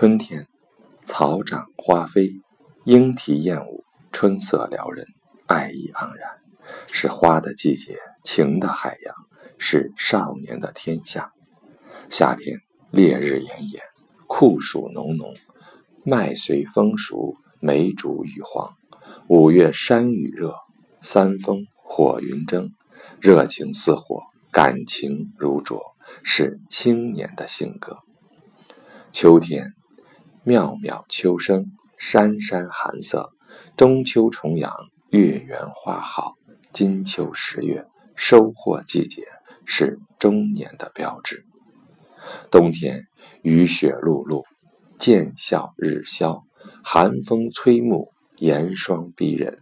春天，草长花飞，莺啼燕舞，春色撩人，爱意盎然，是花的季节，情的海洋，是少年的天下。夏天，烈日炎炎，酷暑浓浓，麦穗丰熟，梅竹欲黄。五月山雨热，三风火云蒸，热情似火，感情如灼，是青年的性格。秋天。妙妙秋声，山山寒色。中秋重阳，月圆花好。金秋十月，收获季节，是中年的标志。冬天，雨雪漉漉，见笑日消，寒风吹目，严霜逼人。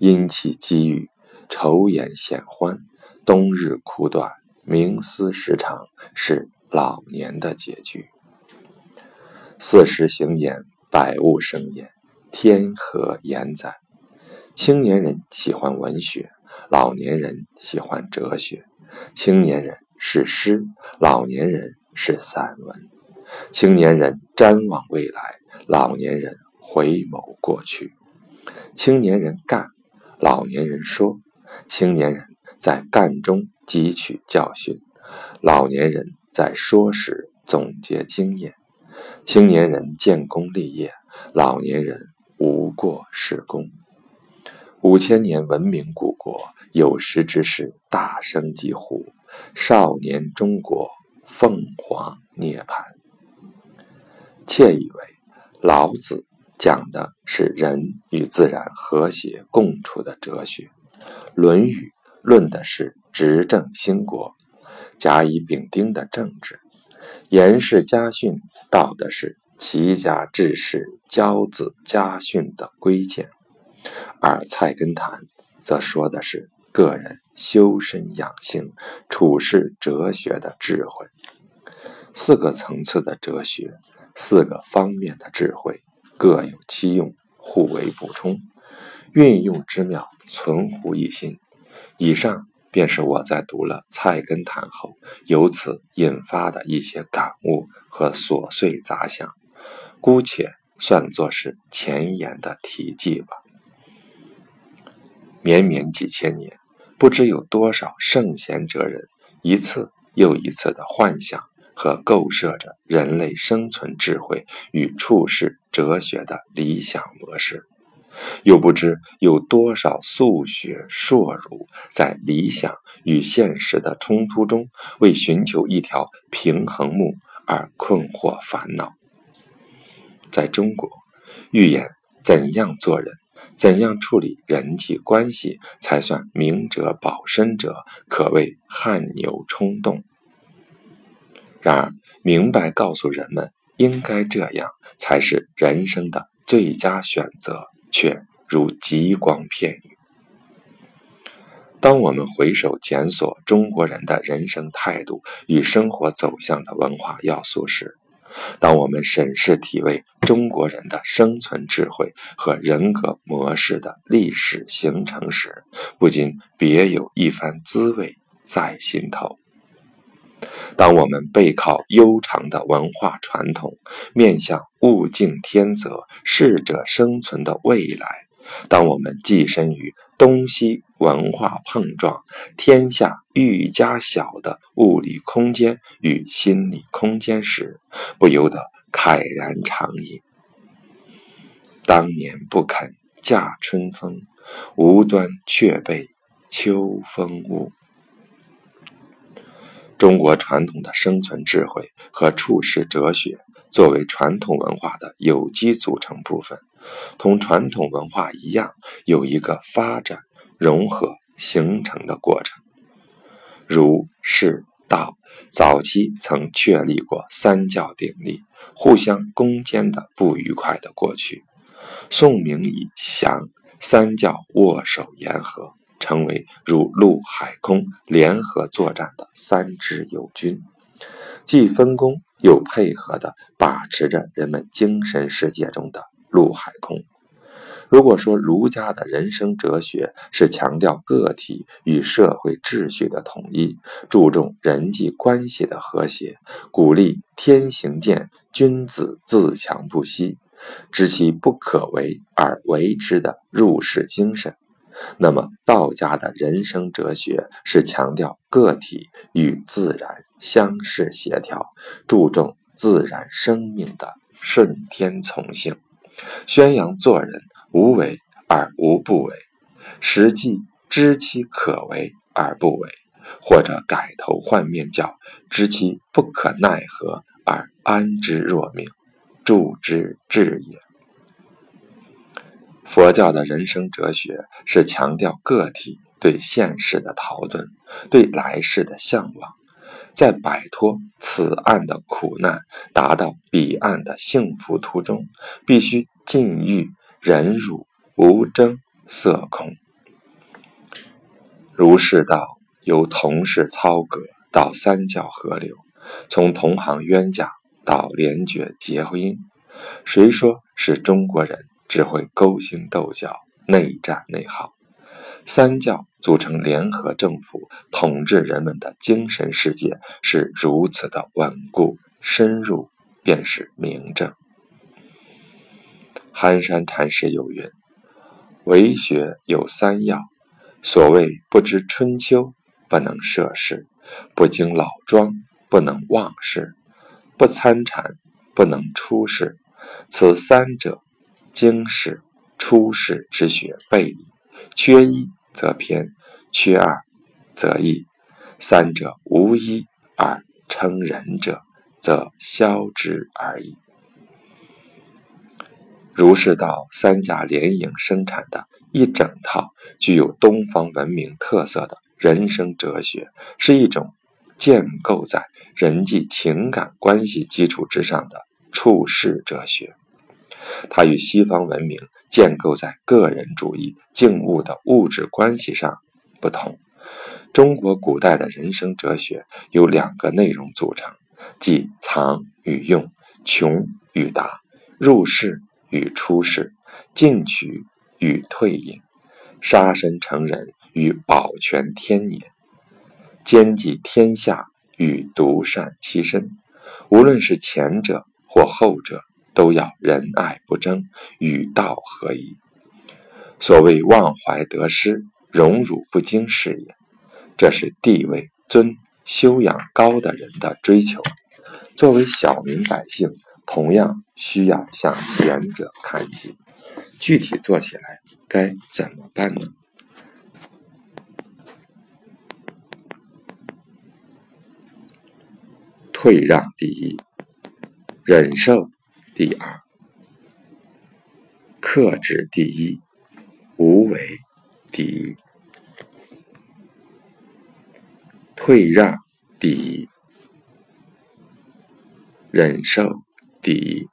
阴气积郁，愁颜显欢。冬日苦短，冥思时长，是老年的结局。四时行焉，百物生焉，天何言哉？青年人喜欢文学，老年人喜欢哲学；青年人是诗，老年人是散文；青年人瞻望未来，老年人回眸过去；青年人干，老年人说；青年人在干中汲取教训，老年人在说时总结经验。青年人建功立业，老年人无过是功。五千年文明古国，有识之士大声疾呼：少年中国，凤凰涅槃。窃以为老子讲的是人与自然和谐共处的哲学，《论语》论的是执政兴国、甲乙丙丁的政治。严氏家训道的是齐家治世、教子家训的规谏，而菜根谭则说的是个人修身养性、处世哲学的智慧。四个层次的哲学，四个方面的智慧，各有其用，互为补充，运用之妙，存乎一心。以上。便是我在读了《菜根谭》后，由此引发的一些感悟和琐碎杂想，姑且算作是前言的题记吧。绵绵几千年，不知有多少圣贤哲人，一次又一次的幻想和构设着人类生存智慧与处世哲学的理想模式。又不知有多少素学硕儒在理想与现实的冲突中，为寻求一条平衡木而困惑烦恼。在中国，预言怎样做人，怎样处理人际关系才算明哲保身者，可谓汗牛充栋。然而，明白告诉人们应该这样，才是人生的最佳选择。却如极光片羽。当我们回首检索中国人的人生态度与生活走向的文化要素时，当我们审视体味中国人的生存智慧和人格模式的历史形成时，不禁别有一番滋味在心头。当我们背靠悠长的文化传统，面向物竞天择、适者生存的未来；当我们寄身于东西文化碰撞、天下愈加小的物理空间与心理空间时，不由得慨然长饮。当年不肯驾春风，无端却被秋风误。中国传统的生存智慧和处世哲学，作为传统文化的有机组成部分，同传统文化一样，有一个发展、融合、形成的过程。儒、释、道早期曾确立过三教鼎立、互相攻坚的不愉快的过去。宋明以降，三教握手言和。成为如陆海空联合作战的三支友军，既分工又配合的把持着人们精神世界中的陆海空。如果说儒家的人生哲学是强调个体与社会秩序的统一，注重人际关系的和谐，鼓励天行健，君子自强不息，知其不可为而为之的入世精神，那么道家的人生哲学是强调个体与自然相适协调，注重自然生命的顺天从性，宣扬做人。无为而无不为，实际知其可为而不为，或者改头换面叫知其不可奈何而安之若命，助之至也。佛教的人生哲学是强调个体对现实的逃遁，对来世的向往，在摆脱此岸的苦难，达到彼岸的幸福途中，必须禁欲。忍辱无争色空，儒释道由同室操戈到三教合流，从同行冤家到联觉结婚，谁说是中国人只会勾心斗角、内战内耗？三教组成联合政府，统治人们的精神世界是如此的稳固深入，便是明证。寒山禅师有云：“为学有三要，所谓不知春秋，不能涉世；不经老庄，不能忘世；不参禅，不能出世。此三者，经世、出世之学背矣。缺一则偏，缺二则异。三者无一而称仁者，则消之而已。”儒释道三家联营生产的一整套具有东方文明特色的人生哲学，是一种建构在人际情感关系基础之上的处世哲学。它与西方文明建构在个人主义静物的物质关系上不同。中国古代的人生哲学由两个内容组成，即藏与用、穷与达、入世。与出世、进取与退隐、杀身成仁与保全天年、兼济天下与独善其身，无论是前者或后者，都要仁爱不争，与道合一。所谓忘怀得失、荣辱不惊是也。这是地位尊、修养高的人的追求。作为小民百姓。同样需要向贤者看齐，具体做起来该怎么办呢？退让第一，忍受第二，克制第一，无为第一。退让第一，忍受。第一，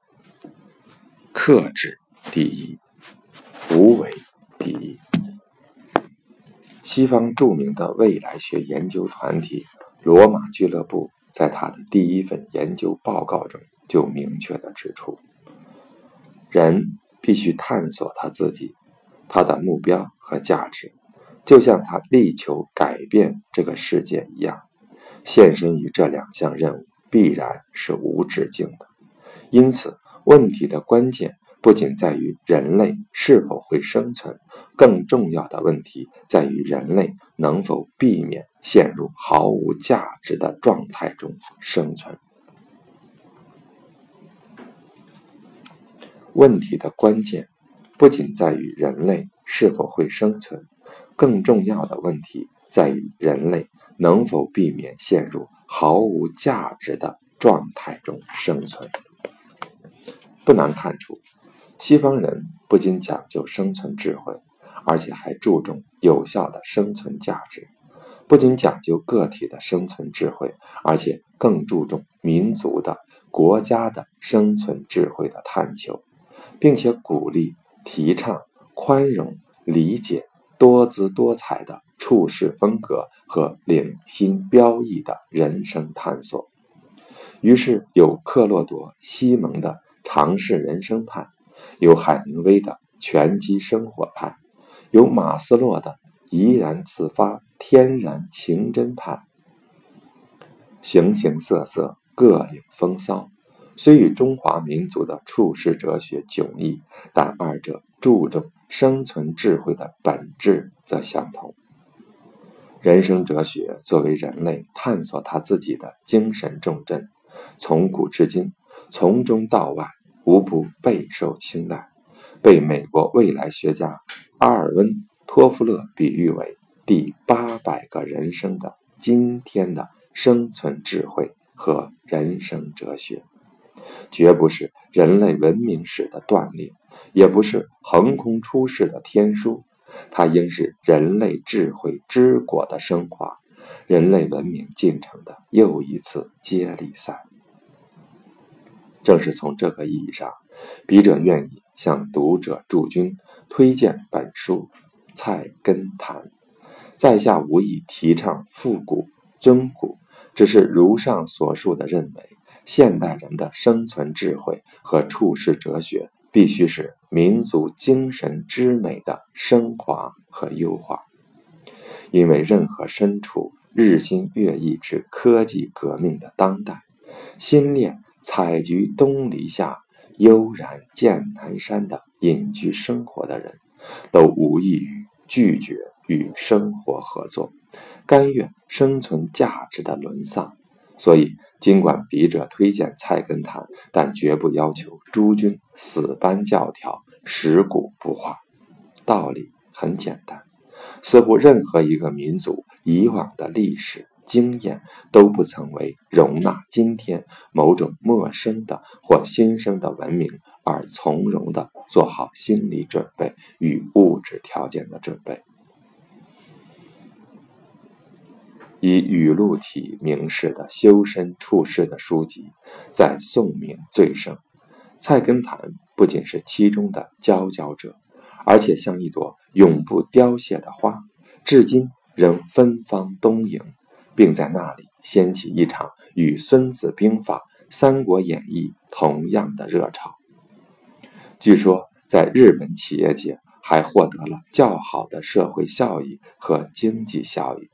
克制第一，无为第一。西方著名的未来学研究团体罗马俱乐部，在他的第一份研究报告中就明确的指出：人必须探索他自己，他的目标和价值，就像他力求改变这个世界一样。献身于这两项任务，必然是无止境的。因此，问题的关键不仅在于人类是否会生存，更重要的问题在于人类能否避免陷入毫无价值的状态中生存。问题的关键不仅在于人类是否会生存，更重要的问题在于人类能否避免陷入毫无价值的状态中生存。不难看出，西方人不仅讲究生存智慧，而且还注重有效的生存价值；不仅讲究个体的生存智慧，而且更注重民族的、国家的生存智慧的探求，并且鼓励、提倡宽容、理解、多姿多彩的处事风格和领心标意的人生探索。于是，有克洛多·西蒙的。尝试人生派，有海明威的拳击生活派，有马斯洛的怡然自发天然情真派。形形色色，各领风骚，虽与中华民族的处世哲学迥异，但二者注重生存智慧的本质则相同。人生哲学作为人类探索他自己的精神重镇，从古至今，从中到外，无不备受青睐，被美国未来学家阿尔温·托夫勒比喻为第八百个人生的今天的。生存智慧和人生哲学，绝不是人类文明史的断裂，也不是横空出世的天书，它应是人类智慧之果的升华，人类文明进程的又一次接力赛。正是从这个意义上，笔者愿意向读者驻军推荐本书《菜根谭》，在下无意提倡复古尊古。只是如上所述的认为，现代人的生存智慧和处世哲学必须是民族精神之美的升华和优化。因为任何身处日新月异之科技革命的当代，心恋采菊东篱下，悠然见南山的隐居生活的人，都无异于拒绝与生活合作。甘愿生存价值的沦丧，所以尽管笔者推荐《菜根谭》，但绝不要求诸君死搬教条、食古不化。道理很简单，似乎任何一个民族以往的历史经验都不曾为容纳今天某种陌生的或新生的文明而从容地做好心理准备与物质条件的准备。以语录体名士的修身处世的书籍，在宋明最盛。《菜根谭》不仅是其中的佼佼者，而且像一朵永不凋谢的花，至今仍芬芳东瀛，并在那里掀起一场与《孙子兵法》《三国演义》同样的热潮。据说，在日本企业界还获得了较好的社会效益和经济效益。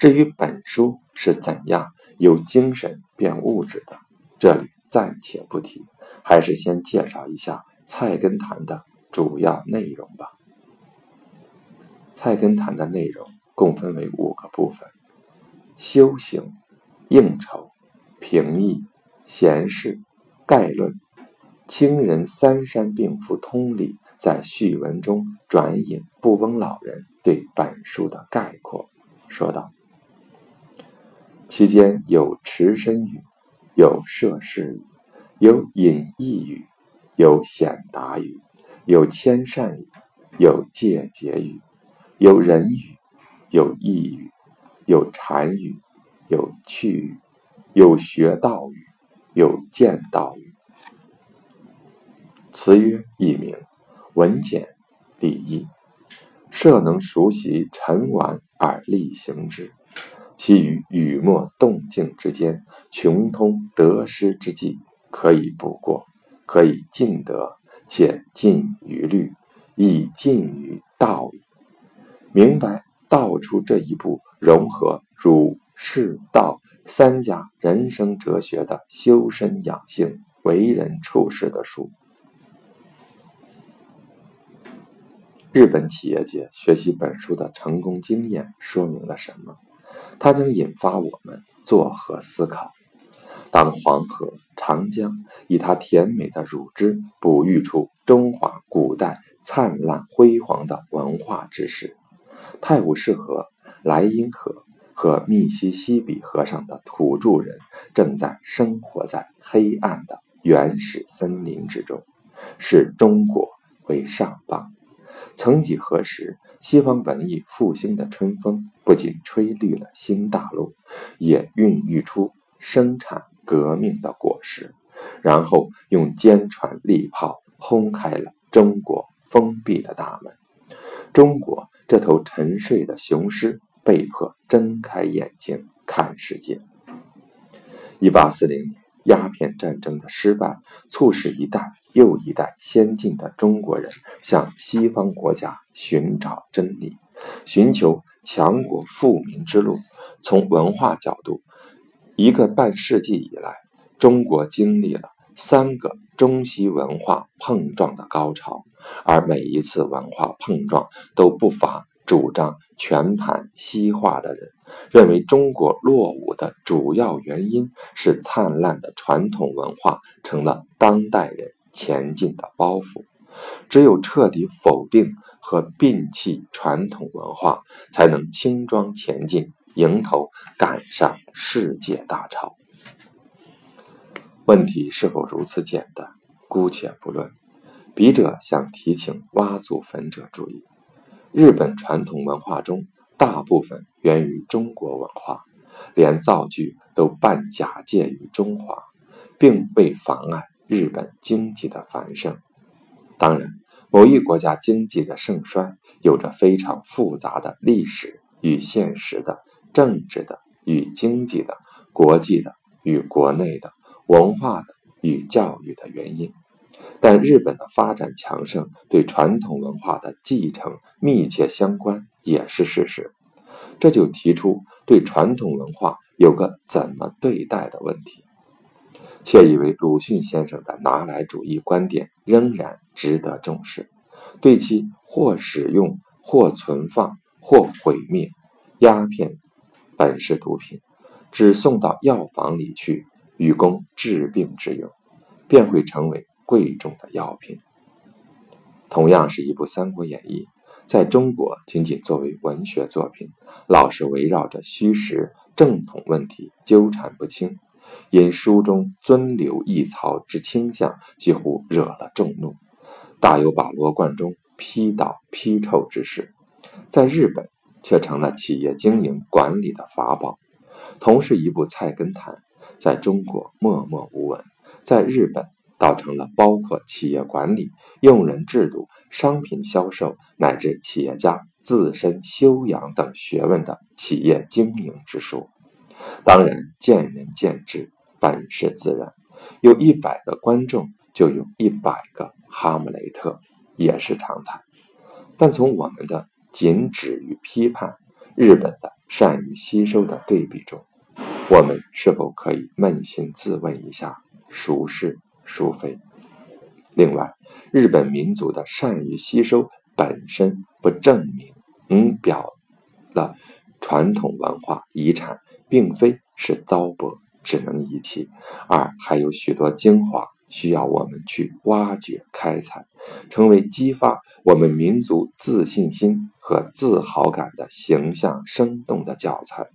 至于本书是怎样由精神变物质的，这里暂且不提，还是先介绍一下《菜根谭》的主要内容吧。《菜根谭》的内容共分为五个部分：修行、应酬、平易、闲事、概论。清人三山并赋通理在序文中转引布翁老人对本书的概括，说道。其间有持身语，有涉事语，有隐逸语，有显达语，有谦善语，有戒节语，有人语，有意语，有禅语，有趣语，有学道语，有见道语。词曰一名，文简，礼易，设能熟习沉玩而力行之。其于雨墨动静之间，穷通得失之际，可以不过，可以尽得，且尽于律，亦尽于道矣。明白道出这一步，融合儒、释、道三家人生哲学的修身养性、为人处事的书。日本企业界学习本书的成功经验，说明了什么？它将引发我们作何思考？当黄河、长江以它甜美的乳汁哺育出中华古代灿烂辉煌的文化之时，泰晤士河、莱茵河和密西西比河上的土著人正在生活在黑暗的原始森林之中，视中国为上邦。曾几何时，西方文艺复兴的春风不仅吹绿了新大陆，也孕育出生产革命的果实，然后用坚船利炮轰开了中国封闭的大门。中国这头沉睡的雄狮被迫睁开眼睛看世界。一八四零年，鸦片战争的失败，促使一代又一代先进的中国人向西方国家寻找真理，寻求强国富民之路。从文化角度，一个半世纪以来，中国经历了三个中西文化碰撞的高潮，而每一次文化碰撞都不乏主张全盘西化的人。认为中国落伍的主要原因是灿烂的传统文化成了当代人前进的包袱，只有彻底否定和摒弃传统文化，才能轻装前进，迎头赶上世界大潮。问题是否如此简单，姑且不论。笔者想提醒挖祖坟者注意，日本传统文化中。大部分源于中国文化，连造句都半假借于中华，并未妨碍日本经济的繁盛。当然，某一国家经济的盛衰有着非常复杂的历史与现实的、政治的与经济的、国际的与国内的、文化的与教育的原因。但日本的发展强盛，对传统文化的继承密切相关。也是事实，这就提出对传统文化有个怎么对待的问题。窃以为鲁迅先生的拿来主义观点仍然值得重视，对其或使用、或存放、或毁灭鸦片，本是毒品，只送到药房里去，以供治病之用，便会成为贵重的药品。同样是一部《三国演义》。在中国，仅仅作为文学作品，老是围绕着虚实正统问题纠缠不清，因书中尊刘抑曹之倾向，几乎惹了众怒，大有把罗贯中批倒批臭之势。在日本，却成了企业经营管理的法宝。同是一部《菜根谭》，在中国默默无闻，在日本。倒成了包括企业管理、用人制度、商品销售乃至企业家自身修养等学问的企业经营之书。当然，见仁见智，本是自然。有一百个观众，就有一百个哈姆雷特，也是常态。但从我们的仅止于批判，日本的善于吸收的对比中，我们是否可以扪心自问一下，孰是？孰非。另外，日本民族的善于吸收本身不证明，嗯，表了传统文化遗产并非是糟粕，只能遗弃，而还有许多精华需要我们去挖掘开采，成为激发我们民族自信心和自豪感的形象生动的教材。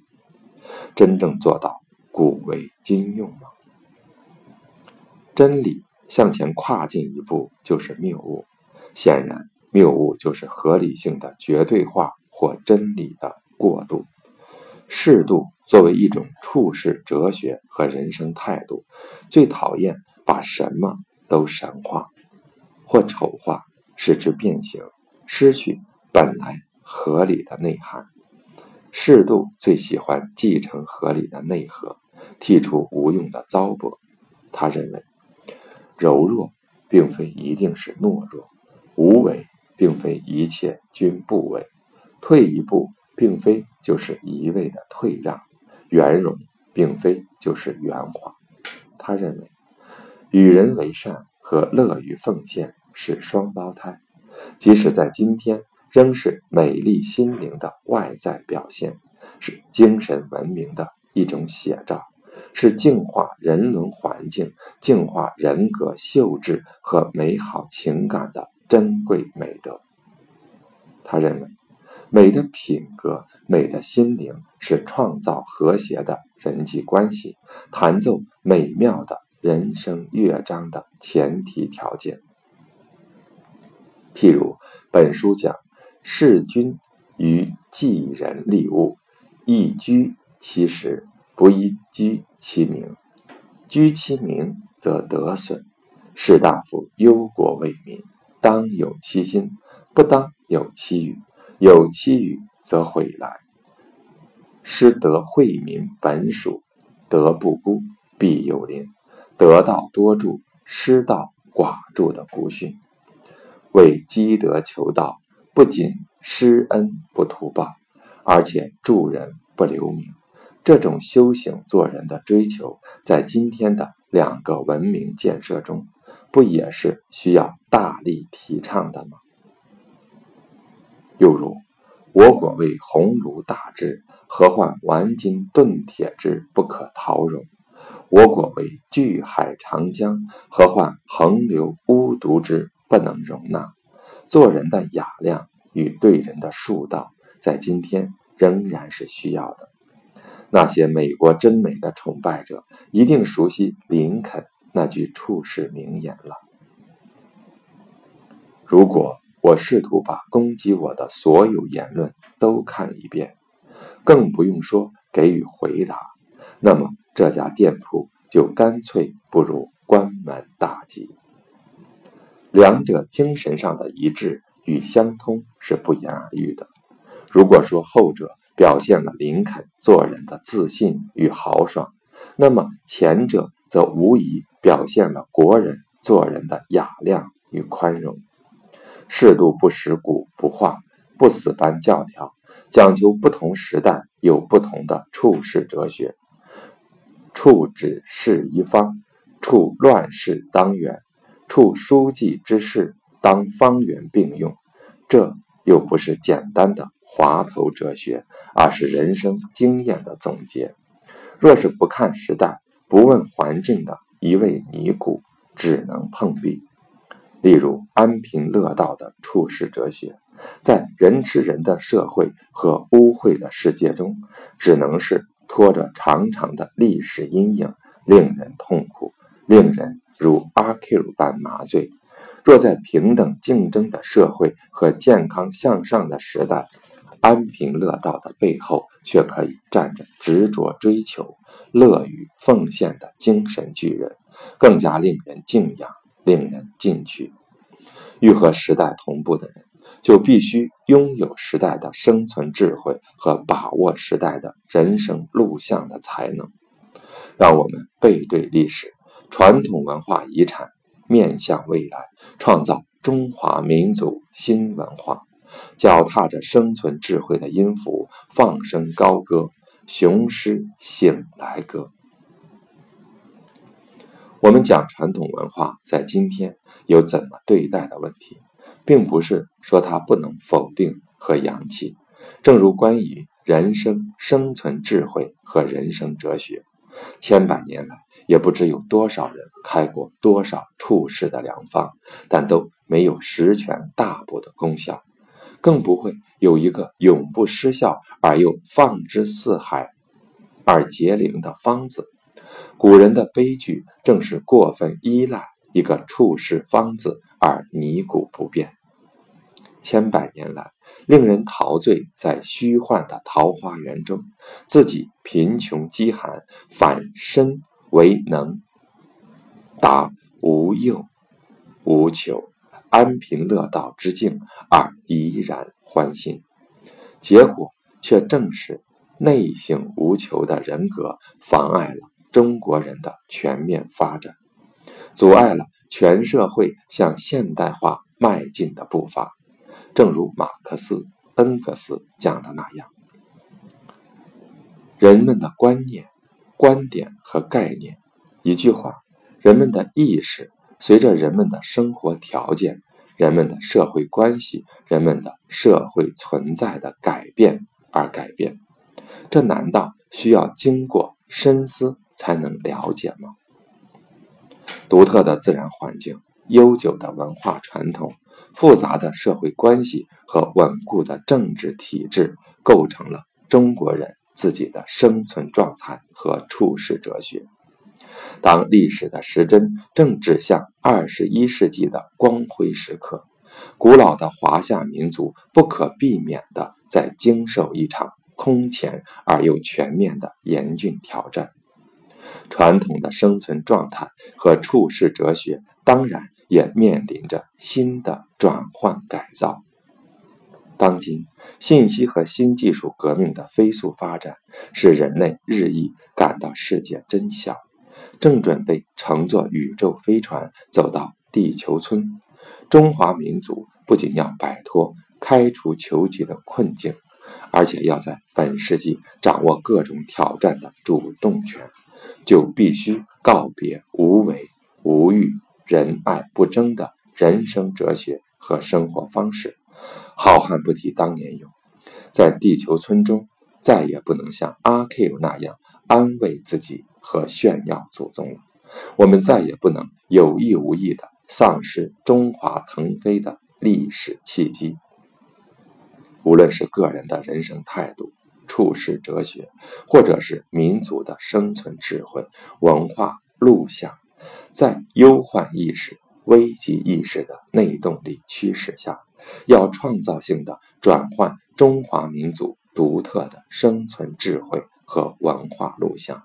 真正做到古为今用吗？真理向前跨进一步就是谬误，显然谬误就是合理性的绝对化或真理的过度。适度作为一种处世哲学和人生态度，最讨厌把什么都神化或丑化，使之变形，失去本来合理的内涵。适度最喜欢继承合理的内核，剔除无用的糟粕。他认为。柔弱并非一定是懦弱，无为并非一切均不为，退一步并非就是一味的退让，圆融并非就是圆滑。他认为，与人为善和乐于奉献是双胞胎，即使在今天，仍是美丽心灵的外在表现，是精神文明的一种写照。是净化人伦环境、净化人格秀质和美好情感的珍贵美德。他认为，美的品格、美的心灵是创造和谐的人际关系、弹奏美妙的人生乐章的前提条件。譬如本书讲：“事君于济人利物，亦居其实，不宜居。”其名，居其名则得损；士大夫忧国为民，当有其心，不当有其语。有其语则毁来。失德惠民本属，德不孤必有邻。得道多助，失道寡助的古训。为积德求道，不仅施恩不图报，而且助人不留名。这种修行做人的追求，在今天的两个文明建设中，不也是需要大力提倡的吗？又如，我国为鸿儒大智，何患顽金钝铁之不可陶容？我国为巨海长江，何患横流污渎之不能容纳？做人的雅量与对人的恕道，在今天仍然是需要的。那些美国真美的崇拜者，一定熟悉林肯那句处世名言了：如果。我试图把攻击我的所有言论都看一遍，更不用说给予回答。那么这家店铺就干脆不如关门大吉。两者精神上的一致与相通是不言而喻的。如果说后者表现了林肯做人的自信与豪爽，那么前者则无疑表现了国人做人的雅量与宽容。适度不食古不化，不死搬教条，讲究不同时代有不同的处世哲学。处指事一方，处乱世当远，处书记之事当方圆并用。这又不是简单的滑头哲学，而是人生经验的总结。若是不看时代，不问环境的一味尼姑，只能碰壁。例如安贫乐道的处世哲学，在人吃人的社会和污秽的世界中，只能是拖着长长的历史阴影，令人痛苦，令人如阿 Q 般麻醉。若在平等竞争的社会和健康向上的时代，安贫乐道的背后却可以站着执着追求、乐于奉献的精神巨人，更加令人敬仰。令人进取。欲和时代同步的人，就必须拥有时代的生存智慧和把握时代的人生录像的才能。让我们背对历史，传统文化遗产，面向未来，创造中华民族新文化。脚踏着生存智慧的音符，放声高歌，雄狮醒来歌。我们讲传统文化在今天有怎么对待的问题，并不是说它不能否定和扬弃。正如关于人生生存智慧和人生哲学，千百年来也不知有多少人开过多少处世的良方，但都没有十全大补的功效，更不会有一个永不失效而又放之四海而皆灵的方子。古人的悲剧正是过分依赖一个处世方子而泥古不变。千百年来，令人陶醉在虚幻的桃花源中，自己贫穷饥寒，反身为能，达无忧无求、安贫乐道之境而怡然欢欣，结果却正是内省无求的人格妨碍了。中国人的全面发展，阻碍了全社会向现代化迈进的步伐。正如马克思、恩格斯讲的那样，人们的观念、观点和概念，一句话，人们的意识，随着人们的生活条件、人们的社会关系、人们的社会存在的改变而改变。这难道需要经过深思？才能了解吗？独特的自然环境、悠久的文化传统、复杂的社会关系和稳固的政治体制，构成了中国人自己的生存状态和处世哲学。当历史的时针正指向二十一世纪的光辉时刻，古老的华夏民族不可避免地在经受一场空前而又全面的严峻挑战。传统的生存状态和处世哲学，当然也面临着新的转换改造。当今信息和新技术革命的飞速发展，使人类日益感到世界真小，正准备乘坐宇宙飞船走到地球村。中华民族不仅要摆脱开除球籍的困境，而且要在本世纪掌握各种挑战的主动权，就必须告别无为无欲、仁爱不争的人生哲学和生活方式。好汉不提当年勇，在地球村中再也不能像阿 Q 那样安慰自己和炫耀祖宗了。我们再也不能有意无意的丧失中华腾飞的历史契机。无论是个人的人生态度、处世哲学，或者是民族的生存智慧、文化路向，在忧患意识、危机意识的内动力驱使下。要创造性的转换中华民族独特的生存智慧和文化路向，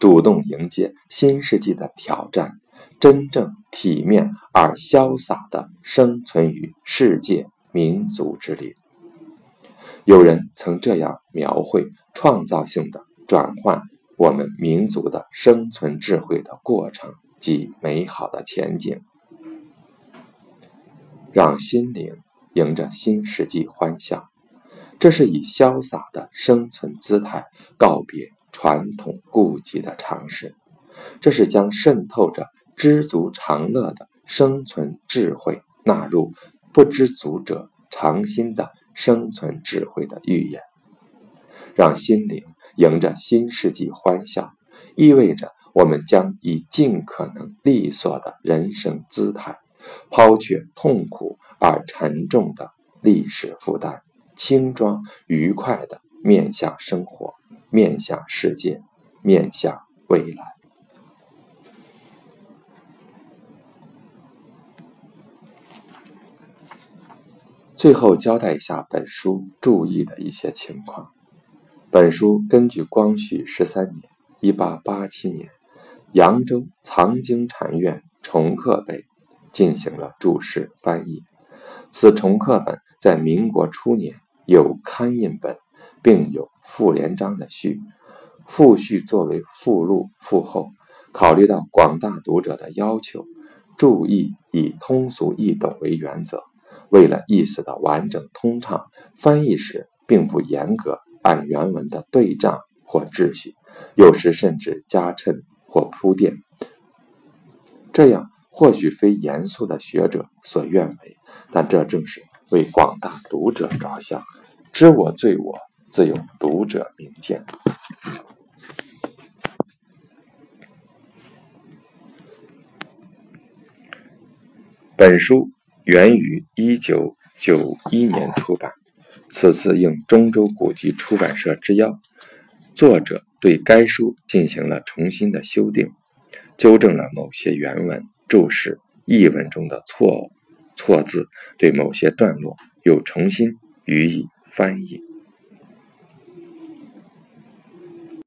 主动迎接新世纪的挑战，真正体面而潇洒的生存于世界民族之林。有人曾这样描绘创造性的转换我们民族的生存智慧的过程及美好的前景，让心灵。迎着新世纪欢笑，这是以潇洒的生存姿态告别传统痼疾的尝试，这是将渗透着知足常乐的生存智慧纳入不知足者常新的生存智慧的预言。让心灵迎着新世纪欢笑，意味着我们将以尽可能利索的人生姿态。抛却痛苦而沉重的历史负担，轻装愉快地面向生活，面向世界，面向未来。最后交代一下本书注意的一些情况。本书根据光绪十三年（一八八七年）扬州藏经禅院重刻本。进行了注释翻译。此重刻本在民国初年有刊印本，并有傅连章的序，附序作为附录附后。考虑到广大读者的要求，注意以通俗易懂为原则。为了意思的完整通畅，翻译时并不严格按原文的对仗或秩序，有时甚至加衬或铺垫，这样。或许非严肃的学者所愿为，但这正是为广大读者着想。知我罪我，自有读者明鉴。本书源于一九九一年出版，此次应中州古籍出版社之邀，作者对该书进行了重新的修订，纠正了某些原文。注释译文中的错误错字，对某些段落又重新予以翻译。